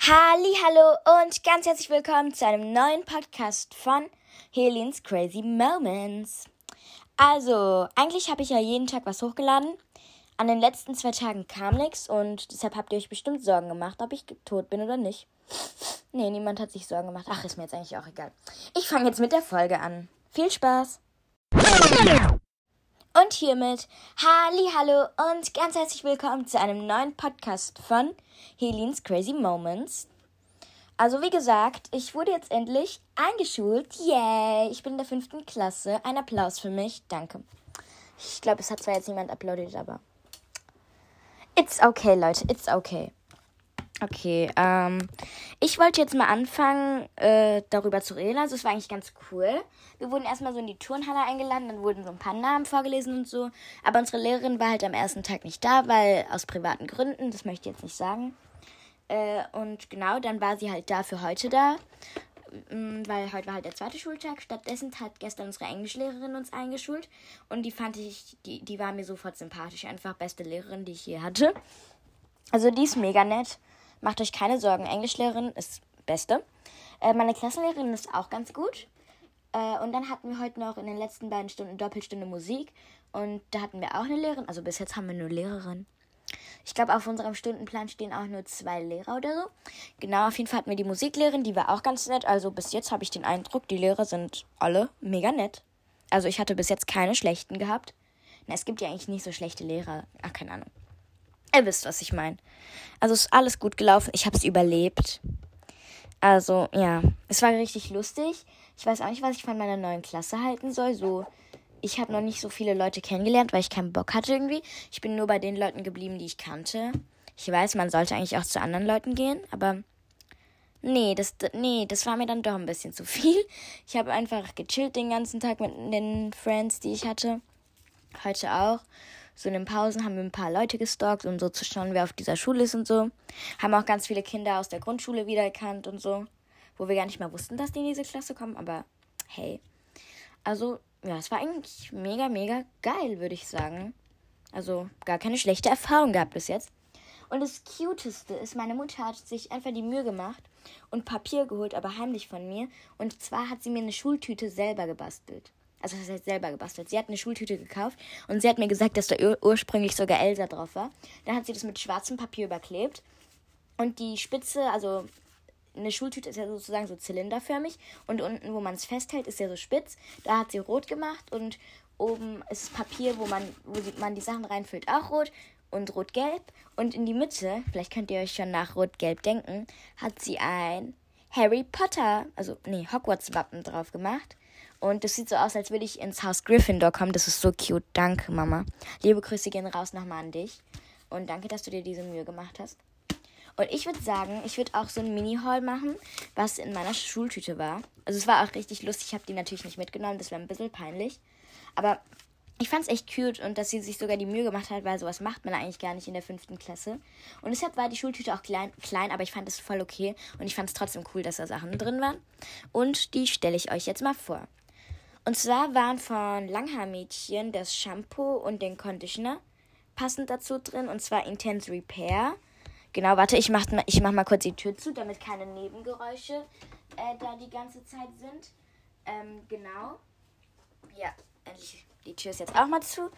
Halli, hallo und ganz herzlich willkommen zu einem neuen Podcast von Helens Crazy Moments. Also, eigentlich habe ich ja jeden Tag was hochgeladen. An den letzten zwei Tagen kam nichts und deshalb habt ihr euch bestimmt Sorgen gemacht, ob ich tot bin oder nicht. Nee, niemand hat sich Sorgen gemacht. Ach, ist mir jetzt eigentlich auch egal. Ich fange jetzt mit der Folge an. Viel Spaß! Und hiermit Halli, hallo und ganz herzlich willkommen zu einem neuen Podcast von Helens Crazy Moments. Also wie gesagt, ich wurde jetzt endlich eingeschult. Yay! Ich bin in der fünften Klasse. Ein Applaus für mich. Danke. Ich glaube, es hat zwar jetzt niemand uploadet, aber it's okay, Leute. It's okay. Okay, ähm, ich wollte jetzt mal anfangen, äh, darüber zu reden. Also, es war eigentlich ganz cool. Wir wurden erstmal so in die Turnhalle eingeladen, dann wurden so ein paar Namen vorgelesen und so. Aber unsere Lehrerin war halt am ersten Tag nicht da, weil aus privaten Gründen, das möchte ich jetzt nicht sagen. Äh, und genau, dann war sie halt da für heute da, mm, weil heute war halt der zweite Schultag. Stattdessen hat gestern unsere Englischlehrerin uns eingeschult und die fand ich, die, die war mir sofort sympathisch. Einfach beste Lehrerin, die ich je hatte. Also, die ist mega nett. Macht euch keine Sorgen. Englischlehrerin ist beste. Äh, meine Klassenlehrerin ist auch ganz gut. Äh, und dann hatten wir heute noch in den letzten beiden Stunden Doppelstunde Musik. Und da hatten wir auch eine Lehrerin. Also bis jetzt haben wir nur Lehrerin. Ich glaube, auf unserem Stundenplan stehen auch nur zwei Lehrer oder so. Genau, auf jeden Fall hatten wir die Musiklehrerin, die war auch ganz nett. Also bis jetzt habe ich den Eindruck, die Lehrer sind alle mega nett. Also ich hatte bis jetzt keine schlechten gehabt. Na, es gibt ja eigentlich nicht so schlechte Lehrer. Ach, keine Ahnung. Ihr wisst, was ich meine. Also ist alles gut gelaufen. Ich habe es überlebt. Also, ja, es war richtig lustig. Ich weiß auch nicht, was ich von meiner neuen Klasse halten soll. So, ich habe noch nicht so viele Leute kennengelernt, weil ich keinen Bock hatte irgendwie. Ich bin nur bei den Leuten geblieben, die ich kannte. Ich weiß, man sollte eigentlich auch zu anderen Leuten gehen, aber nee, das, nee, das war mir dann doch ein bisschen zu viel. Ich habe einfach gechillt den ganzen Tag mit den Friends, die ich hatte. Heute auch so in den Pausen haben wir ein paar Leute gestalkt, um so zu schauen, wer auf dieser Schule ist und so. Haben auch ganz viele Kinder aus der Grundschule wiedererkannt und so. Wo wir gar nicht mal wussten, dass die in diese Klasse kommen, aber hey. Also, ja, es war eigentlich mega, mega geil, würde ich sagen. Also, gar keine schlechte Erfahrung gehabt bis jetzt. Und das Cuteste ist, meine Mutter hat sich einfach die Mühe gemacht und Papier geholt, aber heimlich von mir. Und zwar hat sie mir eine Schultüte selber gebastelt also das heißt selber gebastelt. Sie hat eine Schultüte gekauft und sie hat mir gesagt, dass da ur ursprünglich sogar Elsa drauf war. Dann hat sie das mit schwarzem Papier überklebt und die Spitze, also eine Schultüte ist ja sozusagen so zylinderförmig und unten, wo man es festhält, ist ja so spitz. Da hat sie rot gemacht und oben ist Papier, wo man, wo man die Sachen reinfüllt, auch rot und rot-gelb. Und in die Mitte, vielleicht könnt ihr euch schon nach rot-gelb denken, hat sie ein Harry Potter, also nee, Hogwarts-Wappen drauf gemacht. Und das sieht so aus, als würde ich ins Haus Gryffindor kommen. Das ist so cute. Danke, Mama. Liebe Grüße gehen raus nochmal an dich. Und danke, dass du dir diese Mühe gemacht hast. Und ich würde sagen, ich würde auch so ein Mini-Haul machen, was in meiner Schultüte war. Also es war auch richtig lustig. Ich habe die natürlich nicht mitgenommen. Das wäre ein bisschen peinlich. Aber ich fand es echt cute und dass sie sich sogar die Mühe gemacht hat, weil sowas macht man eigentlich gar nicht in der fünften Klasse. Und deshalb war die Schultüte auch klein, klein aber ich fand es voll okay. Und ich fand es trotzdem cool, dass da Sachen drin waren. Und die stelle ich euch jetzt mal vor. Und zwar waren von Langhaarmädchen das Shampoo und den Conditioner passend dazu drin. Und zwar Intense Repair. Genau, warte, ich mach, ich mach mal kurz die Tür zu, damit keine Nebengeräusche äh, da die ganze Zeit sind. Ähm, genau. Ja, endlich. Die Tür ist jetzt auch mal zu.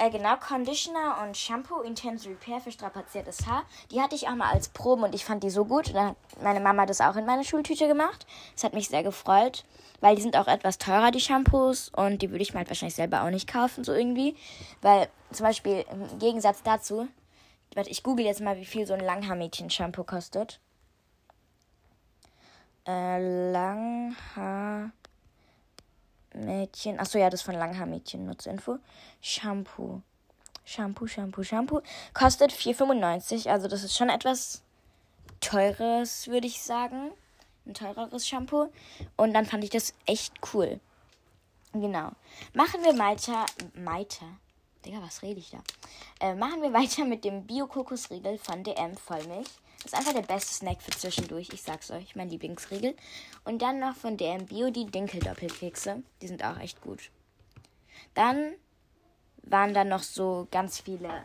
Äh, genau, Conditioner und Shampoo Intense Repair für strapaziertes Haar. Die hatte ich auch mal als Proben und ich fand die so gut. Und dann hat meine Mama das auch in meine Schultüte gemacht. Das hat mich sehr gefreut weil die sind auch etwas teurer, die Shampoos. Und die würde ich mir halt wahrscheinlich selber auch nicht kaufen, so irgendwie. Weil zum Beispiel im Gegensatz dazu, warte, ich google jetzt mal, wie viel so ein Langhaar-Mädchen-Shampoo kostet. Äh, Langhaar. Mädchen. Achso, ja, das ist von Langhaar-Mädchen. Nutzinfo. Shampoo. Shampoo, Shampoo, Shampoo. Kostet 4,95. Also, das ist schon etwas teures, würde ich sagen ein teureres Shampoo. Und dann fand ich das echt cool. Genau. Machen wir weiter. Weiter. Digga, was rede ich da? Äh, machen wir weiter mit dem Bio-Kokosriegel von DM Vollmilch. Ist einfach der beste Snack für zwischendurch. Ich sag's euch, mein Lieblingsriegel. Und dann noch von DM Bio die Dinkel-Doppelkekse. Die sind auch echt gut. Dann waren da noch so ganz viele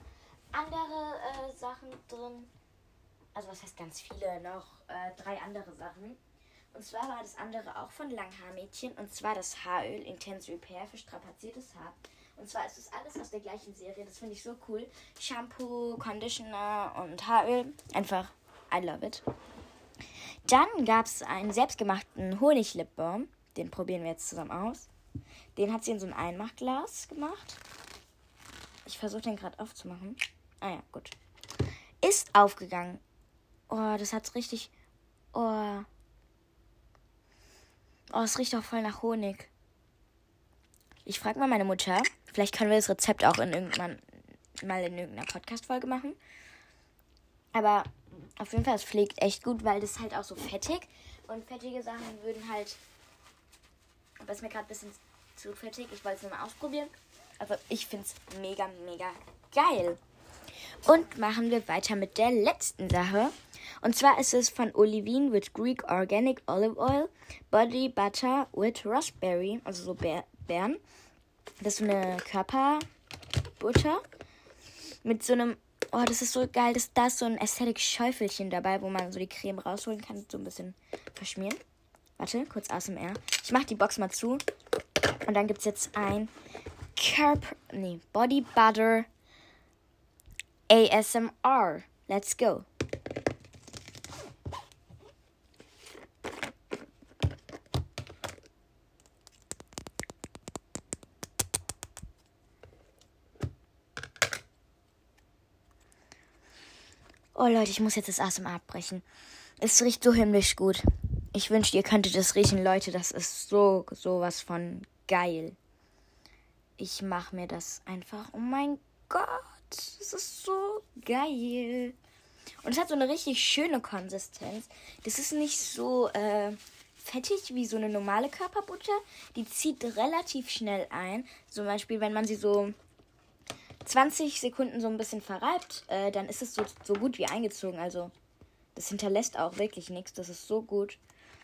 andere äh, Sachen drin. Also was heißt ganz viele? Noch äh, drei andere Sachen. Und zwar war das andere auch von Langhaarmädchen. Und zwar das Haaröl Intense Repair für strapaziertes Haar. Und zwar ist es alles aus der gleichen Serie. Das finde ich so cool. Shampoo, Conditioner und Haaröl. Einfach, I love it. Dann gab es einen selbstgemachten Honiglipbalm. Den probieren wir jetzt zusammen aus. Den hat sie in so ein Einmachglas gemacht. Ich versuche den gerade aufzumachen. Ah ja, gut. Ist aufgegangen. Oh, das hat's richtig. Oh. Oh, es riecht auch voll nach Honig. Ich frage mal meine Mutter. Vielleicht können wir das Rezept auch in irgendwann mal in irgendeiner Podcast-Folge machen. Aber auf jeden Fall, es pflegt echt gut, weil das halt auch so fettig. Und fettige Sachen würden halt. Aber es ist mir gerade ein bisschen zu fettig. Ich wollte es nur mal ausprobieren. Aber ich finde es mega, mega geil. Und machen wir weiter mit der letzten Sache. Und zwar ist es von Olivine with Greek Organic Olive Oil, Body Butter with Raspberry, also so Beeren. Das ist so eine Körperbutter mit so einem Oh, das ist so geil. Das, da ist so ein Aesthetic-Schäufelchen dabei, wo man so die Creme rausholen kann. So ein bisschen verschmieren. Warte, kurz ASMR. Ich mach die Box mal zu. Und dann gibt es jetzt ein Carp, nee, Body Butter ASMR. Let's go. Oh Leute, ich muss jetzt das ASMR abbrechen. Es riecht so himmlisch gut. Ich wünschte, ihr könntet es riechen, Leute. Das ist so sowas von geil. Ich mache mir das einfach. Oh mein Gott, das ist so geil. Und es hat so eine richtig schöne Konsistenz. Das ist nicht so äh, fettig wie so eine normale Körperbutter. Die zieht relativ schnell ein. Zum Beispiel, wenn man sie so 20 Sekunden so ein bisschen verreibt, äh, dann ist es so, so gut wie eingezogen. Also, das hinterlässt auch wirklich nichts. Das ist so gut.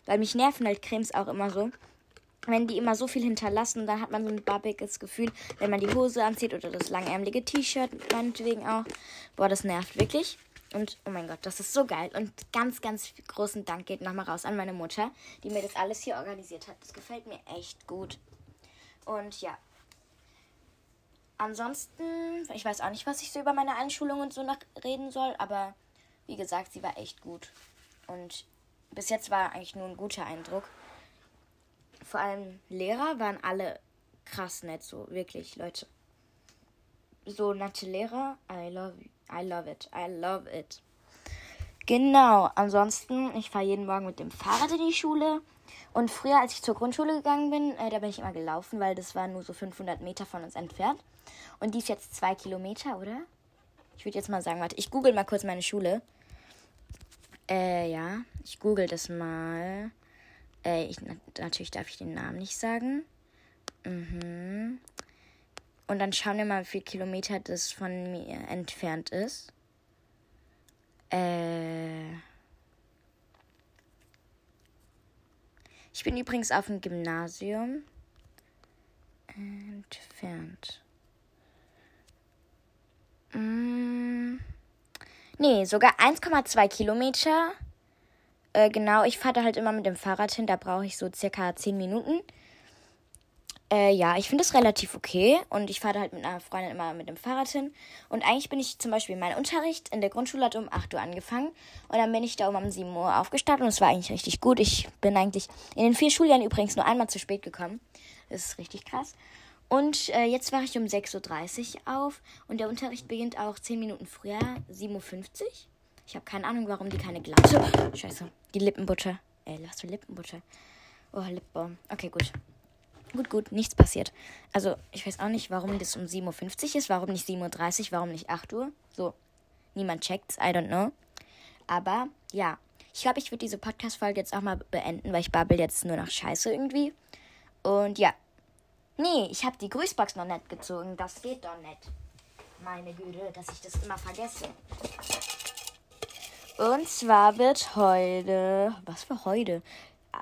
Weil mich nerven halt Cremes auch immer so. Wenn die immer so viel hinterlassen, dann hat man so ein babbiges Gefühl, wenn man die Hose anzieht oder das langärmelige T-Shirt, meinetwegen auch. Boah, das nervt wirklich. Und oh mein Gott, das ist so geil. Und ganz, ganz großen Dank geht nochmal raus an meine Mutter, die mir das alles hier organisiert hat. Das gefällt mir echt gut. Und ja, Ansonsten, ich weiß auch nicht, was ich so über meine Einschulung und so noch reden soll, aber wie gesagt, sie war echt gut. Und bis jetzt war eigentlich nur ein guter Eindruck. Vor allem Lehrer waren alle krass nett, so wirklich, Leute. So nette Lehrer, I love, I love it, I love it. Genau, ansonsten, ich fahre jeden Morgen mit dem Fahrrad in die Schule. Und früher, als ich zur Grundschule gegangen bin, äh, da bin ich immer gelaufen, weil das war nur so 500 Meter von uns entfernt. Und die ist jetzt zwei Kilometer, oder? Ich würde jetzt mal sagen, warte, ich google mal kurz meine Schule. Äh, ja, ich google das mal. Äh, ich, natürlich darf ich den Namen nicht sagen. Mhm. Und dann schauen wir mal, wie viele Kilometer das von mir entfernt ist. Äh. Ich bin übrigens auf dem Gymnasium. Entfernt. Mm, nee, sogar 1,2 Kilometer. Äh, genau, ich fahre da halt immer mit dem Fahrrad hin. Da brauche ich so circa 10 Minuten. Äh, ja, ich finde das relativ okay. Und ich fahre halt mit einer Freundin immer mit dem Fahrrad hin. Und eigentlich bin ich zum Beispiel, mein Unterricht in der Grundschule hat um 8 Uhr angefangen. Und dann bin ich da um 7 Uhr aufgestartet. Und es war eigentlich richtig gut. Ich bin eigentlich in den vier Schuljahren übrigens nur einmal zu spät gekommen. Das ist richtig krass. Und äh, jetzt wache ich um 6.30 Uhr auf. Und der Unterricht beginnt auch 10 Minuten früher, 7.50 Uhr. Ich habe keine Ahnung, warum die keine Glatze. Scheiße, die Lippenbutter. Ey, lass du Lippenbutter. Oh, Lipbalm. Okay, gut. Gut, gut, nichts passiert. Also, ich weiß auch nicht, warum das um 7.50 Uhr ist, warum nicht 7.30 Uhr, warum nicht 8 Uhr. So, niemand checkt's, I don't know. Aber, ja. Ich glaube, ich würde diese Podcast-Folge jetzt auch mal beenden, weil ich babbel jetzt nur noch Scheiße irgendwie. Und ja. Nee, ich habe die Grüßbox noch nicht gezogen. Das geht doch nicht. Meine Güte, dass ich das immer vergesse. Und zwar wird heute. Was für heute?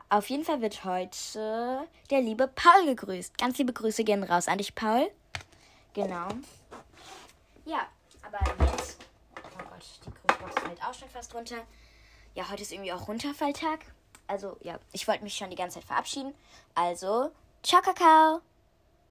Auf jeden Fall wird heute der liebe Paul gegrüßt. Ganz liebe Grüße gehen raus an dich, Paul. Genau. Ja, aber jetzt. Oh Gott, die Grüße. Box fällt auch schon fast runter. Ja, heute ist irgendwie auch Runterfalltag. Also, ja, ich wollte mich schon die ganze Zeit verabschieden. Also, ciao, Kakao!